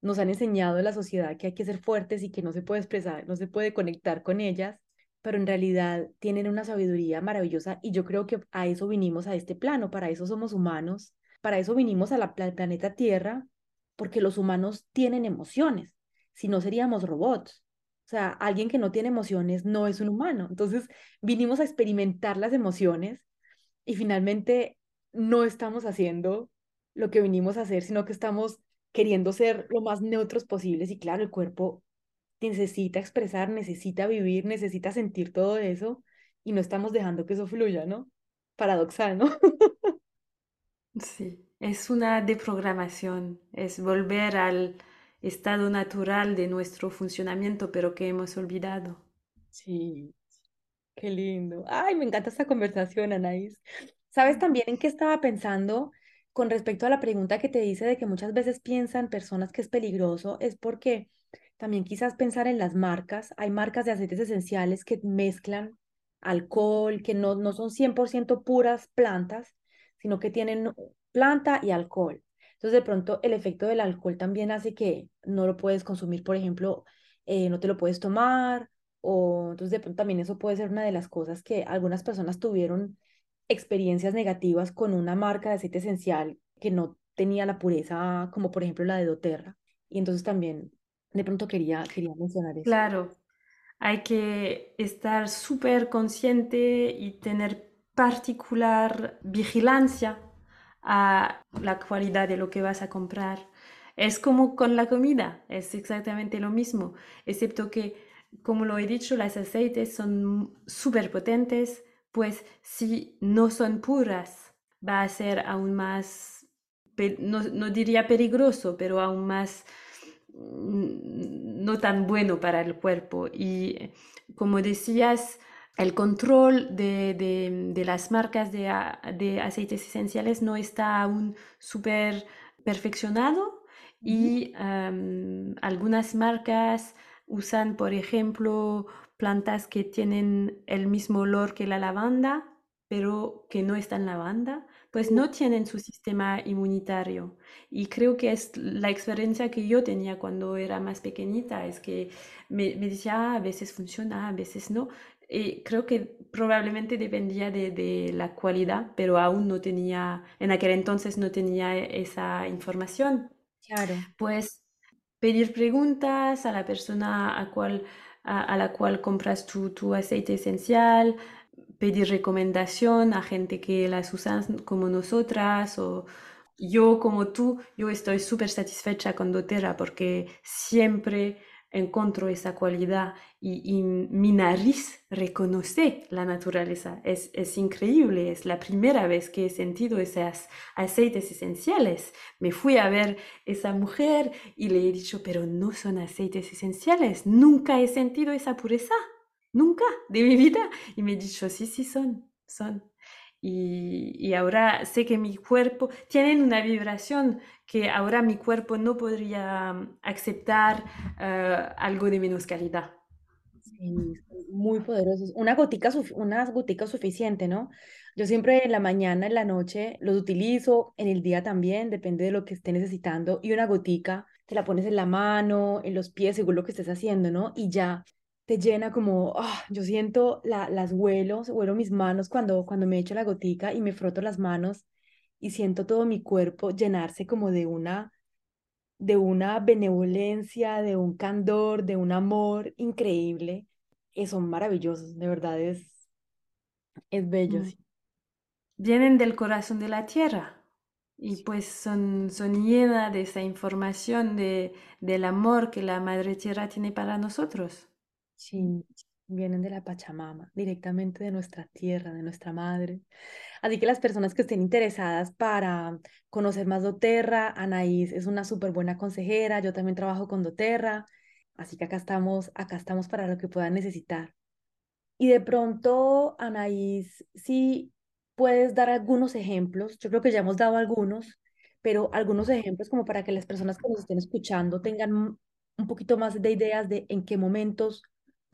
nos han enseñado en la sociedad que hay que ser fuertes y que no se puede expresar, no se puede conectar con ellas, pero en realidad tienen una sabiduría maravillosa y yo creo que a eso vinimos a este plano, para eso somos humanos para eso vinimos a la, al planeta Tierra, porque los humanos tienen emociones, si no seríamos robots. O sea, alguien que no tiene emociones no es un humano. Entonces, vinimos a experimentar las emociones y finalmente no estamos haciendo lo que vinimos a hacer, sino que estamos queriendo ser lo más neutros posibles. Y claro, el cuerpo necesita expresar, necesita vivir, necesita sentir todo eso y no estamos dejando que eso fluya, ¿no? Paradoxal, ¿no? Sí, es una deprogramación, es volver al estado natural de nuestro funcionamiento, pero que hemos olvidado. Sí, qué lindo. Ay, me encanta esta conversación, Anaís. ¿Sabes también en qué estaba pensando con respecto a la pregunta que te dice de que muchas veces piensan personas que es peligroso? Es porque también quizás pensar en las marcas. Hay marcas de aceites esenciales que mezclan alcohol, que no, no son 100% puras plantas, sino que tienen planta y alcohol. Entonces, de pronto, el efecto del alcohol también hace que no lo puedes consumir, por ejemplo, eh, no te lo puedes tomar, o entonces también eso puede ser una de las cosas que algunas personas tuvieron experiencias negativas con una marca de aceite esencial que no tenía la pureza, como por ejemplo la de doTERRA. Y entonces también de pronto quería, quería mencionar eso. Claro, hay que estar súper consciente y tener particular vigilancia a la cualidad de lo que vas a comprar. Es como con la comida, es exactamente lo mismo, excepto que, como lo he dicho, las aceites son súper potentes, pues si no son puras, va a ser aún más, no, no diría peligroso, pero aún más mm, no tan bueno para el cuerpo. Y como decías, el control de, las marcas de, aceites esenciales no está aún súper perfeccionado y algunas marcas usan, por ejemplo, plantas que tienen el mismo olor que la lavanda, pero que no están lavanda, pues no tienen su sistema inmunitario. Y creo que es la experiencia que yo tenía cuando era más pequeñita, es que me, me decía, ah, a veces funciona, a veces no. Y creo que probablemente dependía de, la cualidad, pero aún no tenía, en aquel entonces no tenía esa información. Claro. Pues pedir preguntas a la persona a, cual, a, la cual compras tu, aceite esencial, pedir recomendación a gente que las usan como nosotras o yo como tú, yo estoy súper satisfecha con doTERRA porque siempre encuentro esa cualidad y, mi nariz reconoce la naturaleza. Es, es, increíble, es la primera vez que he sentido esos aceites esenciales. Me fui a ver esa mujer y le he dicho, pero no son aceites esenciales, nunca he sentido esa pureza, nunca de mi vida. Y me he dicho, sí, sí, son, son. Y, ahora sé que mi cuerpo tiene una vibración que ahora mi cuerpo no podría mm, aceptar eh, algo de menos calidad. Sí, muy poderosos. Una gotica, unas goticas suficiente, ¿no? Yo siempre en la mañana, en la noche, los utilizo, en el día también, depende de lo que esté necesitando. Y una gotica, te la pones en la mano, en los pies, según lo que estés haciendo, ¿no? Y ya te llena como, ah, yo siento la, las huelos, huelo mis manos cuando, cuando me echo la gotica y me froto las manos y siento todo mi cuerpo llenarse como de una, de una benevolencia, de un candor, de un amor increíble. Y son maravillosos, de verdad es, es bello. Mm. Vienen del corazón de la tierra y pues son, son llenas de esa información de, del amor que la Madre Tierra tiene para nosotros. Sí, vienen de la Pachamama, directamente de nuestra tierra, de nuestra madre. Así que las personas que estén interesadas para conocer más doTERRA, Anaís es una súper buena consejera, yo también trabajo con doTERRA, así que acá estamos, acá estamos para lo que puedan necesitar. Y de pronto, Anaís, si puedes dar algunos ejemplos, yo creo que ya hemos dado algunos, pero algunos ejemplos como para que las personas que nos estén escuchando tengan un poquito más de ideas de en qué momentos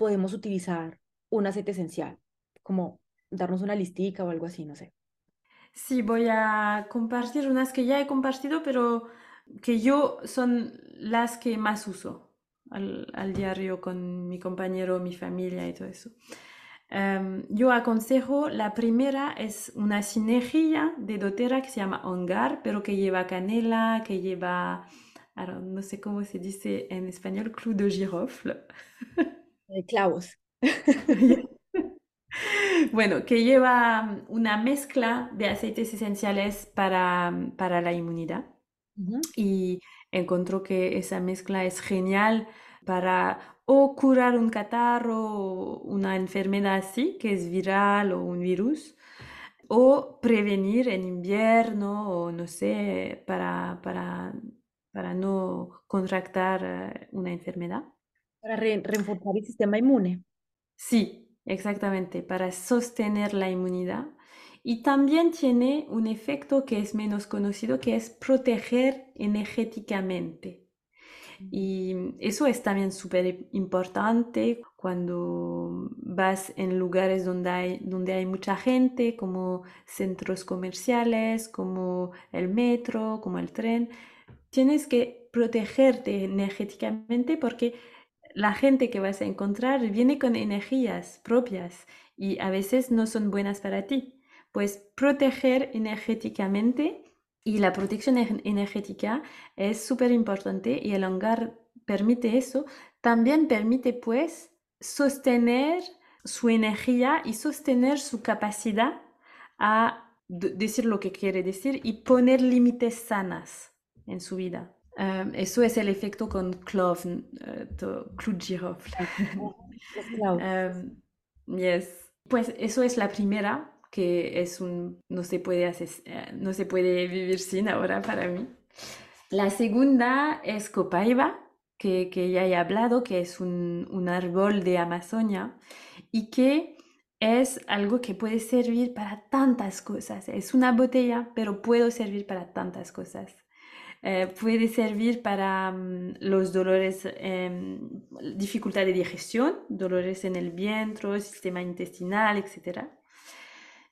podemos utilizar un aceite esencial, como darnos una listica o algo así, no sé. Sí, voy a compartir unas que ya he compartido, pero que yo son las que más uso al, al diario con mi compañero, mi familia y todo eso. Em, yo aconsejo, la primera es una sinergia de dotera que se llama Ongar, pero que lleva canela, que lleva, no sé cómo se dice en español, clou de girofle. De clavos. bueno, que lleva una mezcla de aceites esenciales para, para la inmunidad. Y encontró que esa mezcla es genial para o curar un catarro o una enfermedad así, que es viral o un virus, o prevenir en invierno o no sé, para, para, para no contractar eh, una enfermedad. Para reforzar el sistema inmune. Sí, exactamente, para sostener la inmunidad. Y también tiene un efecto que es menos conocido, que es proteger energéticamente. Y eso es también súper importante cuando vas en lugares donde hay, donde hay mucha gente, como centros comerciales, como el metro, como el tren. Tienes que protegerte energéticamente porque la gente que vas a encontrar viene con energías propias y a veces no son buenas para ti. Pues proteger energéticamente y la protección energética es súper importante y el hangar permite eso. También permite pues sostener su energía y sostener su capacidad a decir lo que quiere decir y poner límites sanas en su vida. Em, eso es el efecto con clove, uh, yes. Pues eso es la primera que es un, no se puede, hacer, eh, no se puede vivir sin ahora para mí. La segunda es copaiba, que, que ya he hablado, que es un, un árbol de Amazonia y que es algo que puede servir para tantas cosas. Es una botella, pero puede servir para tantas cosas. Eh, puede servir para mm, los dolores, eh, dificultad de digestión, dolores en el vientre, sistema intestinal, etc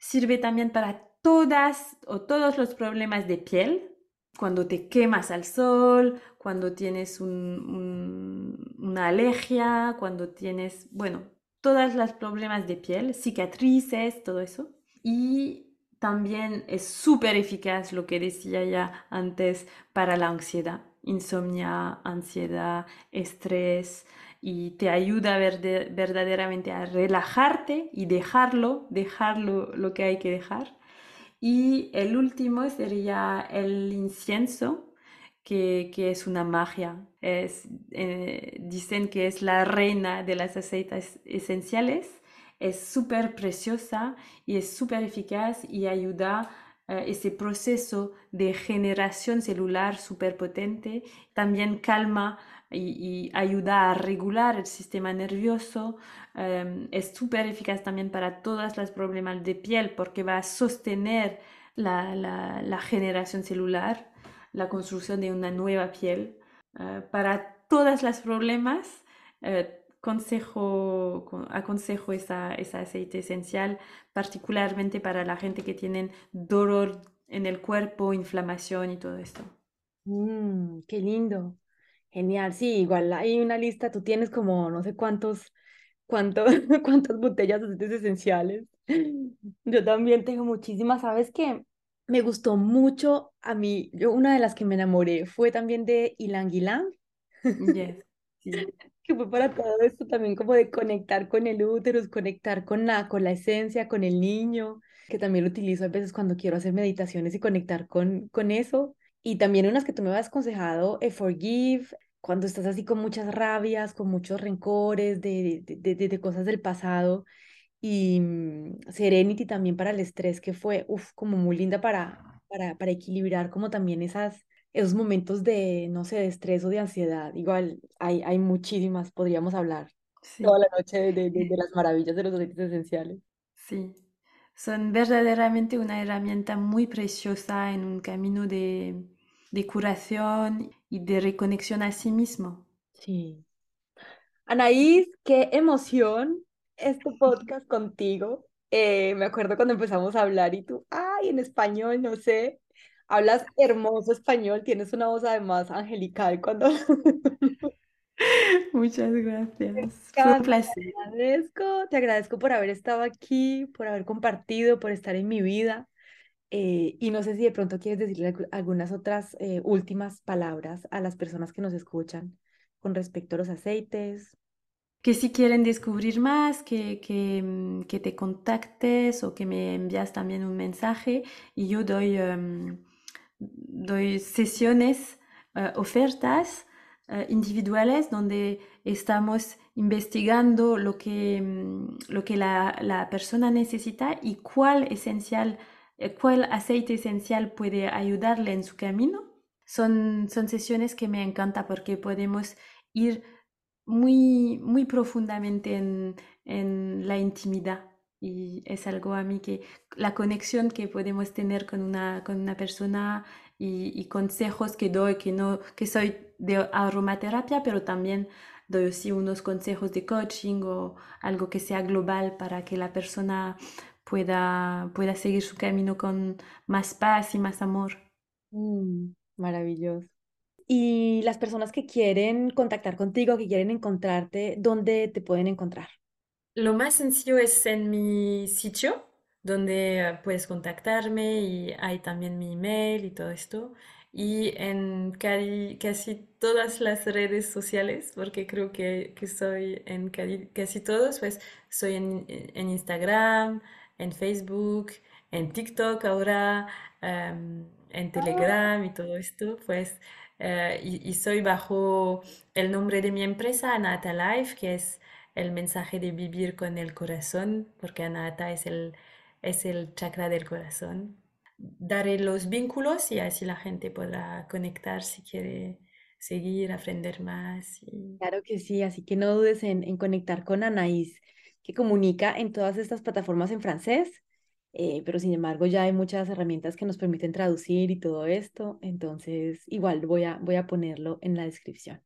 sirve también para todas o todos los problemas de piel, cuando te quemas al sol, cuando tienes una alergia, cuando tienes, bueno, todos los problemas de piel, cicatrices, todo eso. Y también es súper eficaz lo que decía ya antes para la ansiedad, insomnia, ansiedad, estrés, y te ayuda verdaderamente a relajarte y dejarlo, dejarlo lo que hay que dejar. Y el último sería el incienso, que, que es una magia. Es, eh, dicen que es la reina de las aceites esenciales. Es súper preciosa y es súper eficaz y ayuda eh, ese proceso de generación celular súper potente. También calma y, ayuda a regular el sistema nervioso. Em, es súper eficaz también para todos los problemas de piel porque va a sostener la, la, generación celular, la construcción de una nueva piel. Eh, para todos los problemas, eh, consejo, aconsejo esa, esa aceite esencial, particularmente para la gente que tiene dolor en el cuerpo, inflamación y todo esto. Mm, qué lindo. Genial, sí, igual hay una lista, tú tienes como no sé cuántos, cuántos, cuántas botellas de aceites esenciales. Yo también tengo muchísimas, ¿sabes qué? Me gustó mucho a mí, yo una de las que me enamoré fue también de Ilang Ilang. Yes. que fue para todo esto también como de conectar con el útero, conectar con la, con la esencia, con el niño, que también lo utilizo a veces cuando quiero hacer meditaciones y conectar con, con eso. Y también unas que tú me habías aconsejado, eh, Forgive, cuando estás así con muchas rabias, con muchos rencores de, de, de, de cosas del pasado. Y mm, Serenity también para el estrés, que fue, uf, como muy linda para, para, para equilibrar como también esas, esos momentos de, no sé, de estrés o de ansiedad. Igual hay, hay muchísimas, podríamos hablar toda la noche de, de, de, las maravillas de los aceites esenciales. Sí, son verdaderamente una herramienta muy preciosa en un camino de, de curación y de reconexión a sí mismo. Sí. Anaís, qué emoción este podcast contigo. Eh, me acuerdo cuando empezamos a hablar y tú, ay, en español, no sé, hablas hermoso español, tienes una voz además angelical cuando... Muchas gracias. Fue un placer. Te agradezco, te agradezco por haber estado aquí, por haber compartido, por estar en mi vida. Eh, y no sé si de pronto quieres decirle algunas otras eh, últimas palabras a las personas que nos escuchan con respecto a los aceites. Que si quieren descubrir más, que, que, mm, que te contactes o que me envías también un mensaje y yo doy, em, doy sesiones, eh, ofertas individuales donde estamos investigando lo que, mm, lo que la, la persona necesita y cuál esencial eh, cuál aceite esencial puede ayudarle en su camino. Son, son sesiones que me encanta porque podemos ir muy, muy profundamente en, en la intimidad y es algo a mí que la conexión que podemos tener con una, con una persona y, consejos que doy, que, no, que soy de aromaterapia, pero también doy así unos consejos de coaching o algo que sea global para que la persona pueda, pueda seguir su camino con más paz y más amor. Mm, maravilloso. Y las personas que quieren contactar contigo, que quieren encontrarte, ¿dónde te pueden encontrar? Lo más sencillo es en mi sitio, donde puedes contactarme y hay también mi email y todo esto. Y en casi, todas las redes sociales, porque creo que, que soy en casi, todos, pues soy en, en Instagram, en Facebook, en TikTok ahora, em, en ah. Telegram y todo esto, pues, eh, y, soy bajo el nombre de mi empresa, Anata Life, que es el mensaje de vivir con el corazón, porque Anata es el, es el chakra del corazón. Daré los vínculos y así la gente podrá conectar si quiere seguir, aprender más. Claro que sí, así que no dudes en, en conectar con Anaís que comunica en todas estas plataformas en francés, eh, pero sin embargo ya hay muchas herramientas que nos permiten traducir y todo esto, entonces igual voy a, voy a ponerlo en la descripción.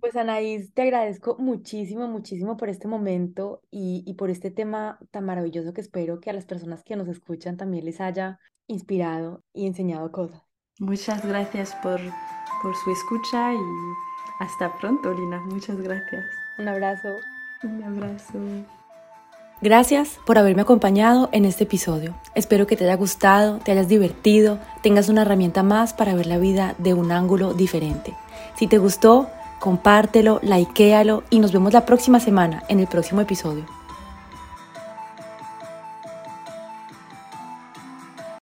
Pues Anaís, te agradezco muchísimo, muchísimo por este momento y, y por este tema tan maravilloso que espero que a las personas que nos escuchan también les haya inspirado y enseñado cosas. Muchas gracias por, por su escucha y hasta pronto, Lina. Muchas gracias. Un abrazo. Un abrazo. Gracias por haberme acompañado en este episodio. Espero que te haya gustado, te hayas divertido, tengas una herramienta más para ver la vida de un ángulo diferente. Si te gustó, compártelo, likealo y nos vemos la próxima semana en el próximo episodio.